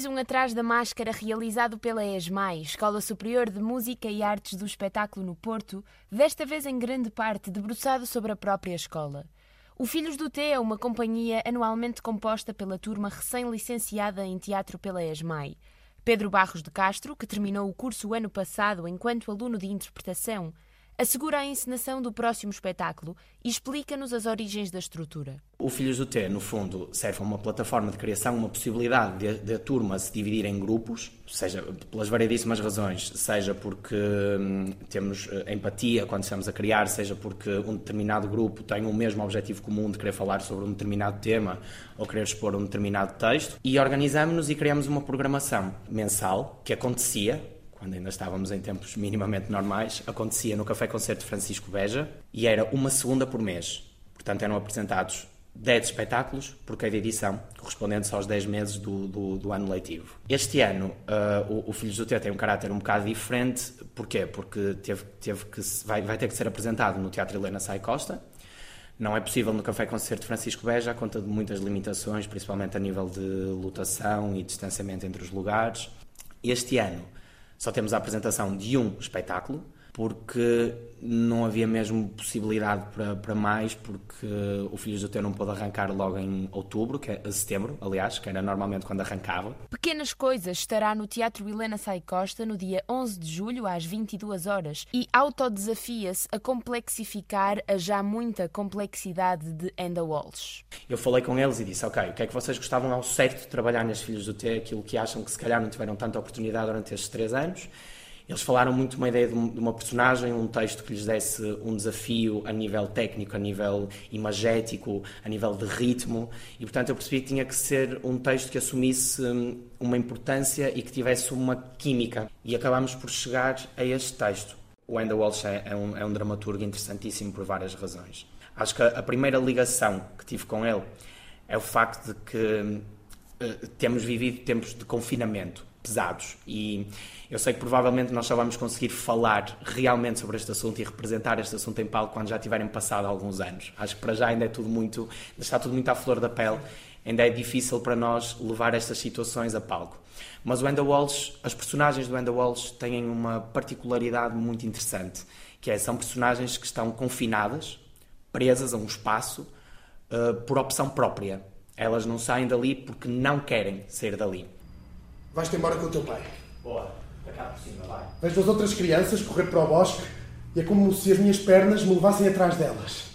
Da máscara. Atrás da Máscara, realizado pela ESMAI, Escola Superior de Música e Artes do Espetáculo no Porto, desta vez em grande parte debruçado sobre a própria escola. O Filhos do T é uma companhia anualmente composta pela turma recém-licenciada em teatro pela ESMAI. Pedro Barros de Castro, que terminou o curso ano passado enquanto aluno de interpretação, assegura a encenação do próximo espetáculo e explica-nos as origens da estrutura. O Filhos do T, no fundo, serve uma plataforma de criação, uma possibilidade de, de a turma se dividir em grupos, seja pelas variedíssimas razões, seja porque hum, temos eh, empatia quando estamos a criar, seja porque um determinado grupo tem o mesmo objetivo comum de querer falar sobre um determinado tema ou querer expor um determinado texto, e organizamos-nos e criamos uma programação mensal que acontecia quando ainda estávamos em tempos minimamente normais, acontecia no Café Concerto Francisco Beja e era uma segunda por mês. Portanto, eram apresentados 10 espetáculos por cada edição, correspondentes aos 10 meses do, do, do ano letivo. Este ano, uh, o, o Filhos do Té tem um caráter um bocado diferente. Porquê? Porque teve, teve que, vai, vai ter que ser apresentado no Teatro Helena Sai Costa. Não é possível no Café Concerto Francisco Beja, à conta de muitas limitações, principalmente a nível de lotação e distanciamento entre os lugares. Este ano, só temos a apresentação de um espetáculo, porque não havia mesmo possibilidade para, para mais, porque o Filhos do Teu não pôde arrancar logo em outubro, que é setembro, aliás, que era normalmente quando arrancava. Pequenas Coisas estará no Teatro Helena Sai Costa no dia 11 de julho às 22 horas e autodesafia-se a complexificar a já muita complexidade de Enda Walsh. Eu falei com eles e disse, ok, o que é que vocês gostavam ao certo de trabalhar nas Filhos do Teu, aquilo que acham que se calhar não tiveram tanta oportunidade durante estes três anos, eles falaram muito uma ideia de uma personagem, um texto que lhes desse um desafio a nível técnico, a nível imagético, a nível de ritmo, e portanto eu percebi que tinha que ser um texto que assumisse hum, uma importância e que tivesse uma química. E acabamos por chegar a este texto. O Wendell Walsh é, é um, é um dramaturgo interessantíssimo por várias razões. Acho que a primeira ligação que tive com ele é o facto de que uh, temos vivido tempos de confinamento pesados e eu sei que provavelmente nós só vamos conseguir falar realmente sobre este assunto e representar este assunto em palco quando já tiverem passado alguns anos. Acho que para já ainda é tudo muito, está tudo muito à flor da pele, ainda é difícil para nós levar estas situações a palco. Mas o Enda Walsh, as personagens do Enda Walsh têm uma particularidade muito interessante, que é, são personagens que estão confinadas, presas a um espaço, uh, por opção própria. Elas não saem dali porque não querem sair dali. Vais-te embora com o teu pai. Boa cá por cima, vai. Vejo as outras crianças correr para o bosque e é como se as minhas pernas me levassem atrás delas.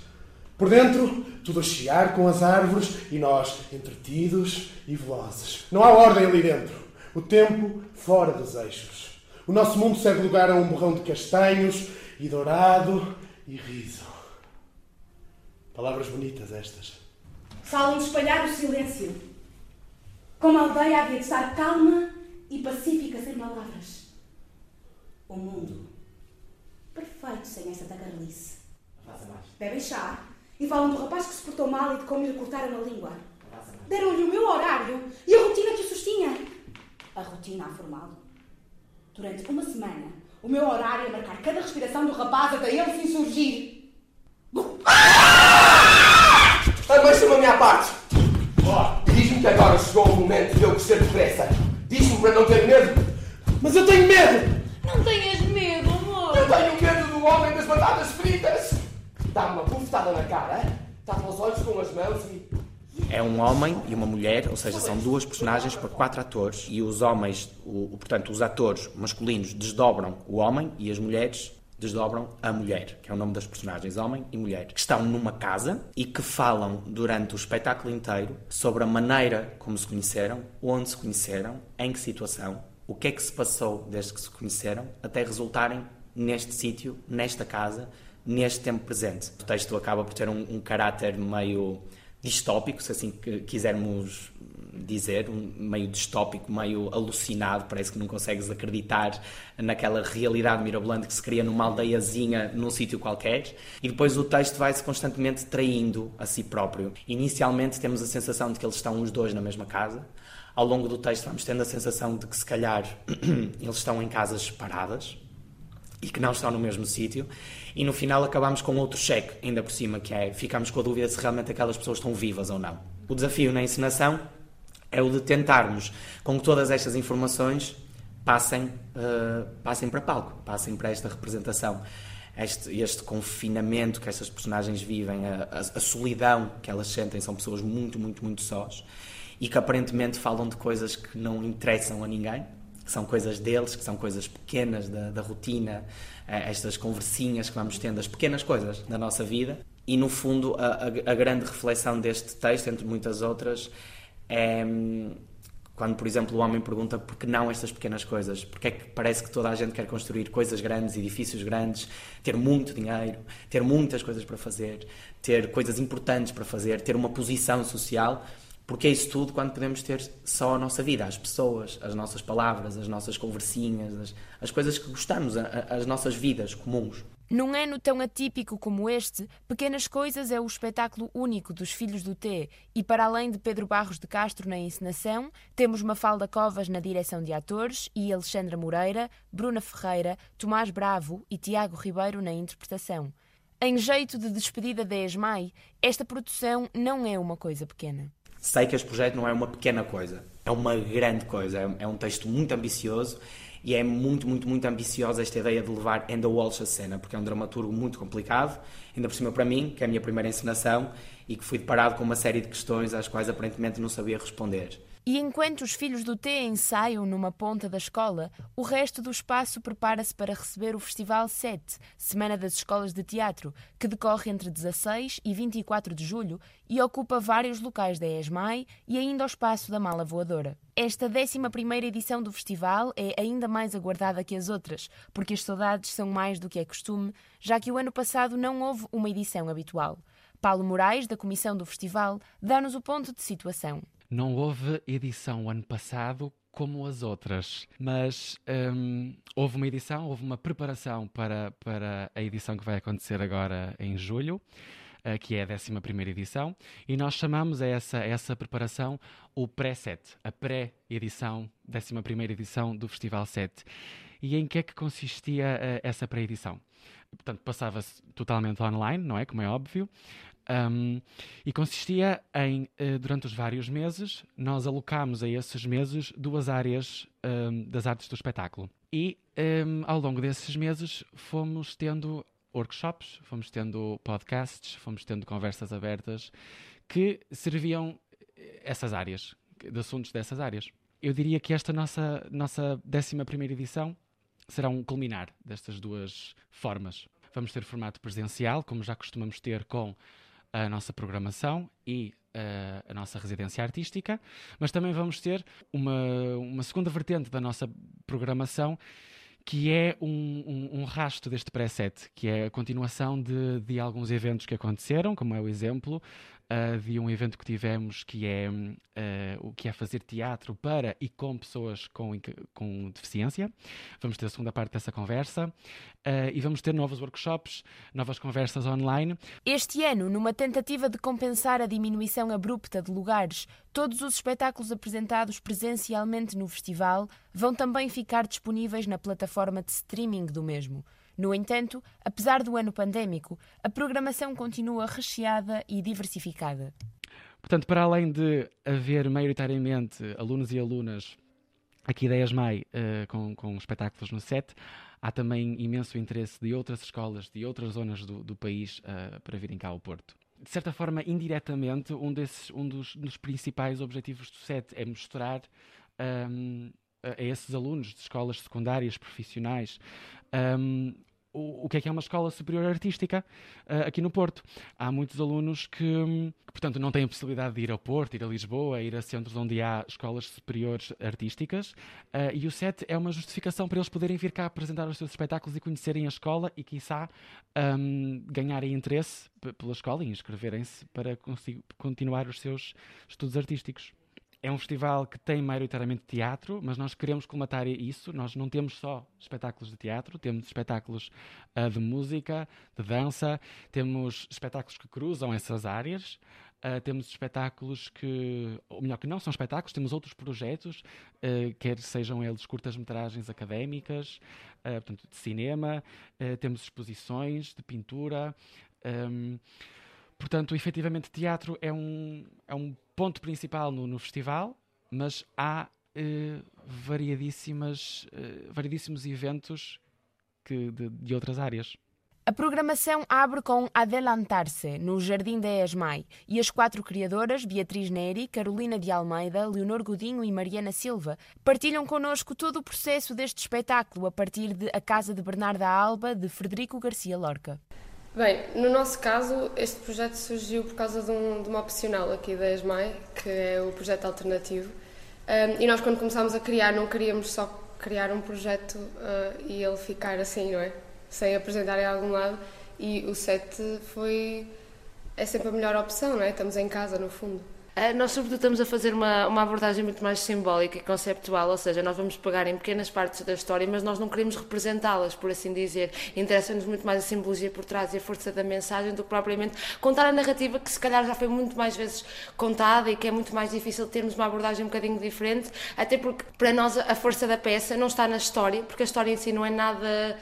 Por dentro, tudo a chiar com as árvores e nós entretidos e velozes. Não há ordem ali dentro. O tempo fora dos eixos. O nosso mundo segue lugar a um borrão de castanhos e dourado e riso. Palavras bonitas estas. Falam de espalhar o silêncio. Como a aldeia havia de estar calma e pacífica sem palavras o mundo perfeito sem essa tagarelice. Bebem chá e falam do rapaz que se portou mal e de como lhe cortaram a língua. Deram-lhe o meu horário e a rotina que o sustinha. A rotina a formá-lo. Durante uma semana, o meu horário é marcar cada respiração do rapaz até ele se insurgir. Deixa-me a minha parte. Que agora chegou o momento de eu crescer depressa. Diz-me para não ter medo. Mas eu tenho medo! Não tenhas medo, amor. Eu tenho medo do homem das batatas fritas. Dá-me uma bufetada na cara, tapa os olhos com as mãos e... É um homem e uma mulher, ou seja, são duas personagens para quatro atores e os homens, o, portanto, os atores masculinos desdobram o homem e as mulheres desdobram a mulher, que é o nome das personagens, homem e mulher, que estão numa casa e que falam durante o espetáculo inteiro sobre a maneira como se conheceram, onde se conheceram, em que situação o que é que se passou desde que se conheceram até resultarem neste sítio, nesta casa, neste tempo presente. O texto acaba por ter um, um caráter meio distópico, se assim quisermos dizer, um meio distópico, meio alucinado, parece que não consegues acreditar naquela realidade mirabolante que se cria numa aldeiazinha num sítio qualquer, e depois o texto vai-se constantemente traindo a si próprio. Inicialmente temos a sensação de que eles estão os dois na mesma casa, ao longo do texto vamos tendo a sensação de que se calhar eles estão em casas separadas e que não estão no mesmo sítio, e no final acabamos com outro cheque, ainda por cima, que é ficamos com a dúvida se realmente aquelas pessoas estão vivas ou não. O desafio na encenação é o de tentarmos com que todas estas informações passem, uh, passem para palco, passem para esta representação. Este, este confinamento que estas personagens vivem, a, a, a, solidão que elas sentem, são pessoas muito, muito, muito sós e que aparentemente falam de coisas que não interessam a ninguém, que são coisas deles, que são coisas pequenas da, da rotina, eh, estas conversinhas que vamos tendo, as pequenas coisas da nossa vida. E no fundo, a, a, a grande reflexão deste texto, entre muitas outras, é quando, por exemplo, o homem pergunta por que não estas pequenas coisas? Porque é que parece que toda a gente quer construir coisas grandes, edifícios grandes, ter muito dinheiro, ter muitas coisas para fazer, ter coisas importantes para fazer, ter uma posição social? Porque é isso tudo quando podemos ter só a nossa vida, as pessoas, as nossas palavras, as nossas conversinhas, as, as coisas que gostamos, a, a, as nossas vidas comuns. Num ano tão atípico como este, Pequenas Coisas é o espetáculo único dos Filhos do T e, para além de Pedro Barros de Castro na encenação, temos Mafalda Covas na direção de atores e Alexandra Moreira, Bruna Ferreira, Tomás Bravo e Tiago Ribeiro na interpretação. Em jeito de despedida da ESMAI, esta produção não é uma coisa pequena. Sei que este projeto não é uma pequena coisa, é uma grande coisa, é, é um texto muito ambicioso e é muito, muito, muito ambiciosa esta ideia de levar Enda Walsh a cena, porque é um dramaturgo muito complicado, ainda por cima para mim, que é a minha primeira encenação, e que fui deparado com uma série de questões às quais aparentemente não sabia responder. E enquanto os filhos do T ensaiam numa ponta da escola, o resto do espaço prepara-se para receber o Festival 7, Semana das Escolas de Teatro, que decorre entre 16 e 24 de julho e ocupa vários locais da ESMAI e ainda o espaço da Mala Voadora. Esta 11 edição do festival é ainda mais aguardada que as outras, porque as saudades são mais do que é costume, já que o ano passado não houve uma edição habitual. Paulo Moraes, da comissão do festival, dá-nos o ponto de situação. Não houve edição ano passado como as outras, mas um, houve uma edição, houve uma preparação para, para a edição que vai acontecer agora em julho. Uh, que é a 11 edição, e nós chamamos a essa, a essa preparação o pré-set, a pré-edição, 11 edição do Festival 7. E em que é que consistia uh, essa pré-edição? Portanto, passava-se totalmente online, não é? Como é óbvio. Um, e consistia em, uh, durante os vários meses, nós alocámos a esses meses duas áreas um, das artes do espetáculo. E um, ao longo desses meses fomos tendo workshops, fomos tendo podcasts, fomos tendo conversas abertas que serviam eh, essas áreas, de assuntos dessas áreas. Eu diria que esta nossa, nossa 11 edição será um culminar destas duas formas. Vamos ter formato presencial, como já costumamos ter com a nossa programação e uh, a nossa residência artística, mas também vamos ter uma, uma segunda vertente da nossa programação que é um, um, um rasto deste preset, que é a continuação de, de alguns eventos que aconteceram, como é o exemplo uh, de um evento que tivemos que é uh, o que é fazer teatro para e com pessoas com, com deficiência. Vamos ter a segunda parte dessa conversa uh, e vamos ter novos workshops, novas conversas online. Este ano, numa tentativa de compensar a diminuição abrupta de lugares, todos os espetáculos apresentados presencialmente no festival vão também ficar disponíveis na plataforma de streaming do mesmo. No entanto, apesar do ano pandémico, a programação continua recheada e diversificada. Portanto, para além de haver maioritariamente alunos e alunas aqui da ESMAI uh, com, com espetáculos no set, há também imenso interesse de outras escolas, de outras zonas do, do país uh, para virem cá ao Porto. De certa forma, indiretamente, um, desses, um dos, dos principais objetivos do set é mostrar um, a esses alunos de escolas secundárias profissionais um, o, que é que é uma escola superior artística uh, aqui no Porto. Há muitos alunos que, que, portanto, não têm a possibilidade de ir ao Porto, ir a Lisboa, ir a centros onde há escolas superiores artísticas, uh, e o SET é uma justificação para eles poderem vir cá apresentar os seus espetáculos e conhecerem a escola e, quiçá, um, ganharem interesse pela escola e inscreverem-se para continuar os seus estudos artísticos é um festival que tem maioritariamente teatro, mas nós queremos colmatar isso. Nós não temos só espetáculos de teatro, temos espetáculos uh, de música, de dança, temos espetáculos que cruzam essas áreas. Uh, temos espetáculos que, ou melhor, que não são espetáculos, temos outros projetos, uh, quer sejam eles curtas-metragens académicas, portanto, de cinema, temos exposições de pintura. Um, Portanto, efetivamente, teatro é um, é um ponto principal no, no festival, mas há eh, variadíssimas, eh, variadíssimos eventos que, de, de outras áreas. A programação abre com Adelantar-se, no Jardim da ESMAI, e as quatro criadoras, Beatriz Neri, Carolina de Almeida, Leonor Godinho e Mariana Silva, partilham connosco todo o processo deste espetáculo a partir de A Casa de Bernarda Alba, de Frederico Garcia Lorca. Bem, no nosso caso, este projeto surgiu por causa de, um, de uma opcional aqui da ESMAI, que é o projeto alternativo. Um, e nós, quando começámos a criar, não queríamos só criar um projeto uh, e ele ficar assim, não é? Sem apresentar em algum lado. E o set foi. é sempre a melhor opção, não é? Estamos em casa, no fundo. Eh, nós, sobretudo, estamos a fazer uma, uma abordagem muito mais simbólica e conceptual, ou seja, nós vamos pegar em pequenas partes da história, mas nós não queremos representá-las, por assim dizer. Interessa-nos muito mais a simbologia por trás e a força da mensagem do que propriamente contar a narrativa que, se calhar, já foi muito mais vezes contada e que é muito mais difícil termos uma abordagem um bocadinho diferente, até porque, para nós, a força da peça não está na história, porque a história em si não é nada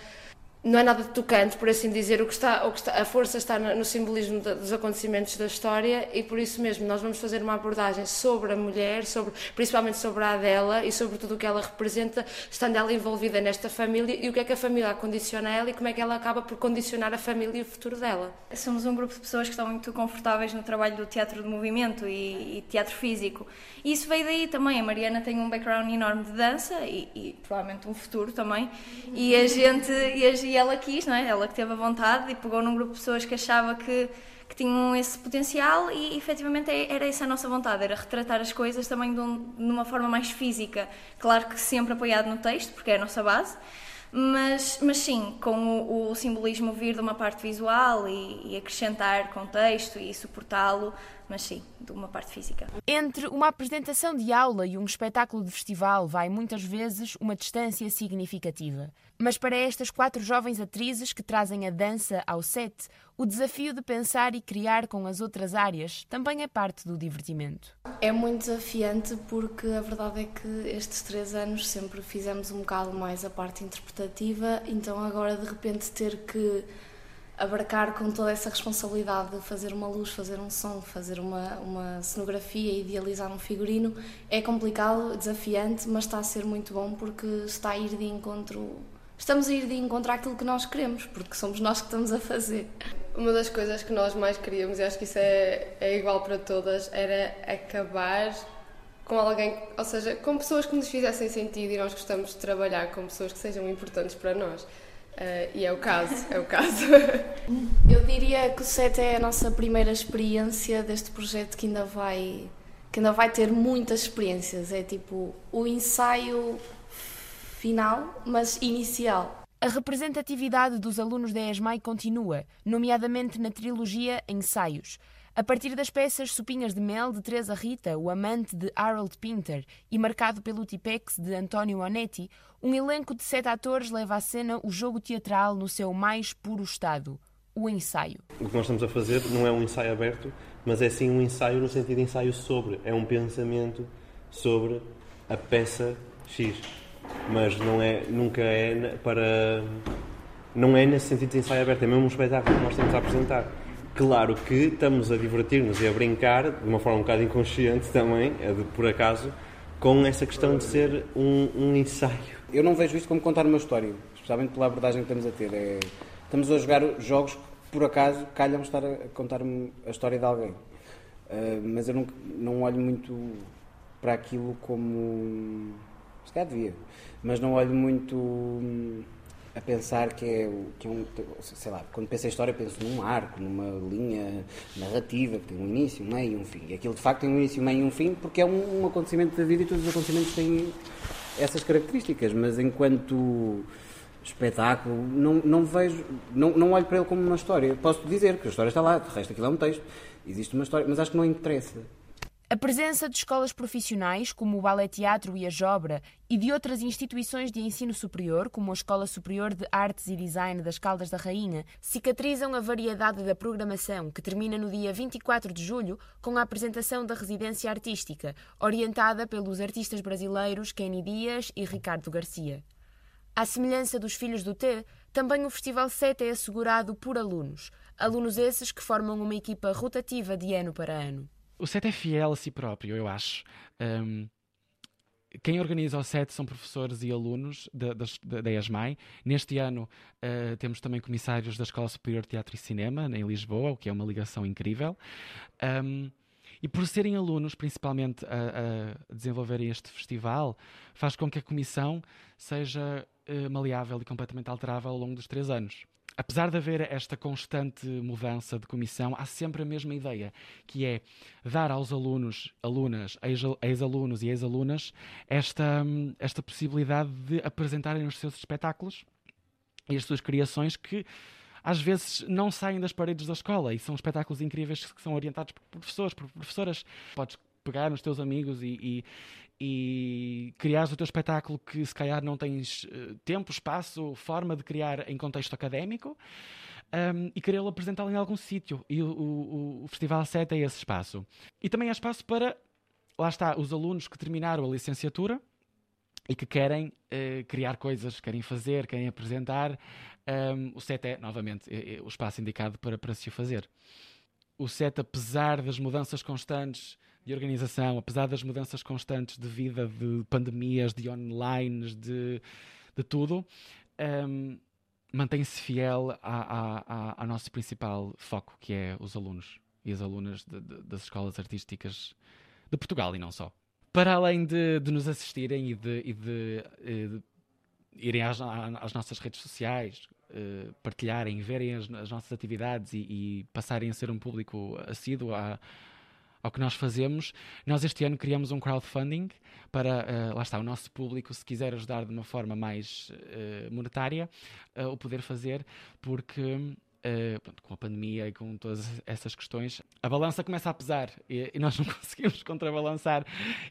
não é nada tocante, por assim dizer, o que está, o que está, a força está no simbolismo dos acontecimentos da história e por isso mesmo nós vamos fazer uma abordagem sobre a mulher, sobre, principalmente sobre a dela e sobre tudo o que ela representa, estando ela envolvida nesta família e o que é que a família condiciona ela e como é que ela acaba por condicionar a família e o futuro dela. Somos um grupo de pessoas que estão muito confortáveis no trabalho do teatro de movimento e, e teatro físico. E isso veio daí também, a Mariana tem um background enorme de dança e, e provavelmente um futuro também. E a gente... E a, e ela quis, não é? Ela que teve a vontade e pegou num grupo de pessoas que achava que, que tinham esse potencial e efetivamente é, era essa a nossa vontade, era retratar as coisas também de, um, de uma forma mais física. Claro que sempre apoiado no texto, porque é a nossa base, mas, mas sim, com o, o simbolismo vir de uma parte visual e, e acrescentar contexto e suportá-lo mas sim, de uma parte física. Entre uma apresentação de aula e um espetáculo de festival vai muitas vezes uma distância significativa. Mas para estas quatro jovens atrizes que trazem a dança ao set, o desafio de pensar e criar com as outras áreas também é parte do divertimento. É muito desafiante porque a verdade é que estes três anos sempre fizemos um bocado mais a parte interpretativa, então agora de repente ter que abarcar com toda essa responsabilidade de fazer uma luz, fazer um som, fazer uma, uma cenografia, idealizar um figurino, é complicado, desafiante, mas está a ser muito bom porque está a ir de encontro. Estamos a ir de encontro àquilo que nós queremos, porque somos nós que estamos a fazer. Uma das coisas que nós mais queríamos, e acho que isso é, é igual para todas, era acabar com alguém, ou seja, com pessoas que nos fizessem sentido e nós gostamos de trabalhar com pessoas que sejam importantes para nós. Uh, e é o caso, é o caso. Eu diria que o SET é a nossa primeira experiência deste projeto que ainda vai que ainda vai ter muitas experiências. É tipo o ensaio final, mas inicial. A representatividade dos alunos da ESMAI continua, nomeadamente na trilogia Ensaios. A partir das peças Sopinhas de Mel de Teresa Rita, O Amante de Harold Pinter e marcado pelo Tipex de António Onetti, um elenco de sete atores leva à cena o jogo teatral no seu mais puro estado, o ensaio. O que nós estamos a fazer não é um ensaio aberto, mas é sim um ensaio no sentido de ensaio sobre. É um pensamento sobre a peça X. Mas não é, nunca é para. Não é nesse sentido de ensaio aberto, é mesmo um espetáculo que nós temos a apresentar Claro que estamos a divertir-nos e a brincar, de uma forma um bocado inconsciente também, é por acaso, com essa questão de ser um, um, ensaio. Eu não vejo isto como contar uma história, especialmente pela abordagem que estamos a ter. É, estamos a jogar jogos que, por acaso, calham estar a contar a história de alguém. Uh, mas eu não, não olho muito para aquilo como. Se calhar devia, mas não olho muito a pensar que é, que é um. Sei lá, quando penso em história, penso num arco, numa linha narrativa que tem um início, um meio e um fim. E aquilo de facto tem um início, um meio e um fim porque é um, um acontecimento da vida e todos os acontecimentos têm essas características. Mas enquanto espetáculo, não, não vejo, não, não olho para ele como uma história. Posso dizer que a história está lá, de resto aquilo é um texto, existe uma história, mas acho que não interessa. A presença de escolas profissionais, como o Ballet Teatro e a Jobra, e de outras instituições de ensino superior, como a Escola Superior de Artes e Design das Caldas da Rainha, cicatrizam a variedade da programação, que termina no dia 24 de julho com a apresentação da residência artística, orientada pelos artistas brasileiros Kenny Dias e Ricardo Garcia. À semelhança dos Filhos do T, também o Festival 7 é assegurado por alunos, alunos esses que formam uma equipa rotativa de ano para ano. O set é fiel a si próprio, eu acho. Um, quem organiza o set são professores e alunos da, da, da ESMAI. Neste ano uh, temos também comissários da Escola Superior de Teatro e Cinema, em Lisboa, o que é uma ligação incrível. Um, e por serem alunos, principalmente, a, a, desenvolverem este festival, faz com que a comissão seja uh, maleável e completamente alterável ao longo dos três anos apesar de haver esta constante mudança de comissão, há sempre a mesma ideia, que é dar aos alunos, alunas, ex-alunos e ex-alunas esta, esta possibilidade de apresentarem os seus espetáculos e as suas criações que às vezes não saem das paredes da escola e são espetáculos incríveis que são orientados por professores, por professoras. Podes pegar nos teus amigos e, e, e criares o teu espetáculo que se calhar não tens uh, tempo, espaço, forma de criar em contexto académico um, e querê-lo apresentá-lo em algum sítio. E o, o, o Festival 7 é esse espaço. E também é espaço para, lá está, os alunos que terminaram a licenciatura e que querem uh, criar coisas, querem fazer, querem apresentar. Um, o SET é, novamente, é, é o espaço indicado para, para se o fazer. O SET, apesar das mudanças constantes de organização, apesar das mudanças constantes de vida, de pandemias, de online, de, de tudo, um, mantém-se fiel ao nosso principal foco, que é os alunos e as alunas de, de, das escolas artísticas de Portugal e não só. Para além de, de nos assistirem e de, e de, eh, de irem às, às, nossas redes sociais, uh, partilharem, verem as, as nossas atividades e, e, passarem a ser um público assíduo à, ao que nós fazemos. Nós este ano criamos um crowdfunding para, uh, lá está, o nosso público, se quiser ajudar de uma forma mais uh, monetária, uh, o poder fazer, porque Uh, pronto, com a pandemia e com todas essas questões, a balança começa a pesar e, e nós não conseguimos contrabalançar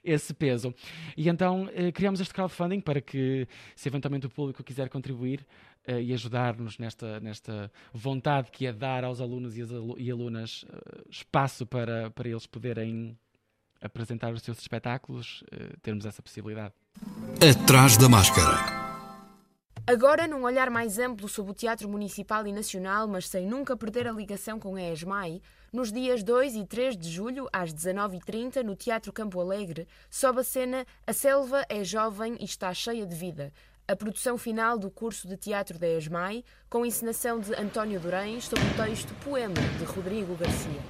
esse peso. E então uh, criamos este crowdfunding para que, se eventualmente o público quiser contribuir, uh, e ajudar-nos nesta, nesta vontade que é dar aos alunos e, e alunas uh, espaço para, para eles poderem apresentar os seus espetáculos, uh, termos essa possibilidade. Atrás da máscara. Agora, num olhar mais amplo sobre o teatro municipal e nacional, mas sem nunca perder a ligação com a ESMAI, nos dias 2 e 3 de julho, às 19h30, no Teatro Campo Alegre, sobe a cena A Selva é Jovem e Está Cheia de Vida, a produção final do curso de teatro da ESMAI, com encenação de António Durães sob o texto Poema, de Rodrigo Garcia.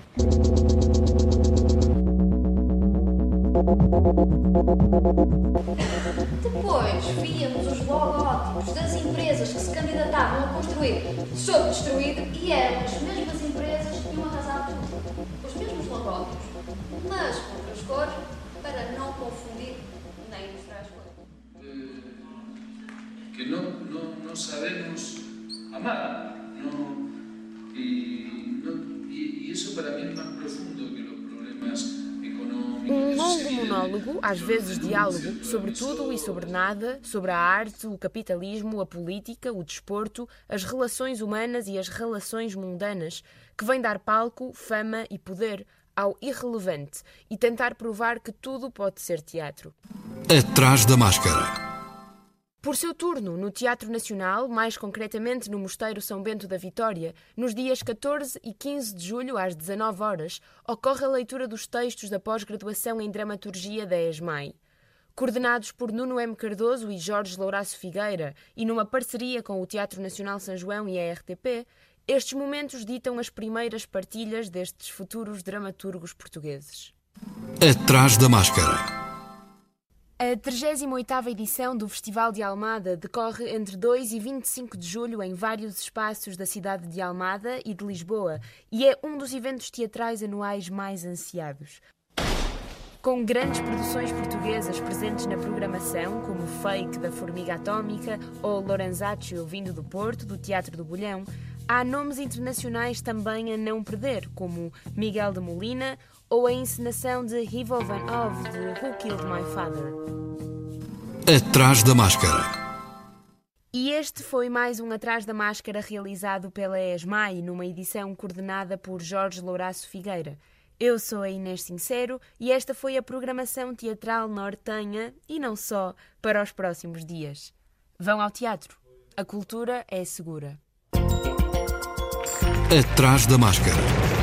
Depois víamos os logótipos das empresas que se candidatavam a construir sob destruído e eram as mesmas empresas que iam arrasar tudo. Os mesmos logótipos, mas com outras cores, para não confundir nem mostrar as cores. Que no, no, no sabemos amar. No, y, no, y, y, eso para mí es más profundo que los problemas Um longo monólogo, às vezes diálogo, sobre tudo e sobre nada, sobre a arte, o capitalismo, a política, o desporto, as relações humanas e as relações mundanas, que vem dar palco, fama e poder ao irrelevante e tentar provar que tudo pode ser teatro. Atrás da máscara. Por seu turno, no Teatro Nacional, mais concretamente no Mosteiro São Bento da Vitória, nos dias 14 e 15 de julho, às 19 horas, ocorre a leitura dos textos da pós-graduação em Dramaturgia da ESMAI. Coordenados por Nuno M. Cardoso e Jorge Louraço Figueira, e numa parceria com o Teatro Nacional São João e a RTP, estes momentos ditam as primeiras partilhas destes futuros dramaturgos portugueses. Atrás da máscara. A 38ª edição do Festival de Almada decorre entre 2 e 25 de julho em vários espaços da cidade de Almada e de Lisboa e é um dos eventos teatrais anuais mais ansiados. Com grandes produções portuguesas presentes na programação, como Fake da Formiga Atómica ou Lorenzaccio vindo do Porto, do Teatro do Bolhão, há nomes internacionais também a não perder, como Miguel de Molina ou a encenação de Ivo Van Ove de Who Killed My Father. Atrás da máscara. E este foi mais um Atrás da Máscara realizado pela ESMAI, numa edição coordenada por Jorge Louraço Figueira. Eu sou a Inês Sincero e esta foi a programação teatral nortenha e não só para os próximos dias. Vão ao teatro. A cultura é segura. Atrás da máscara.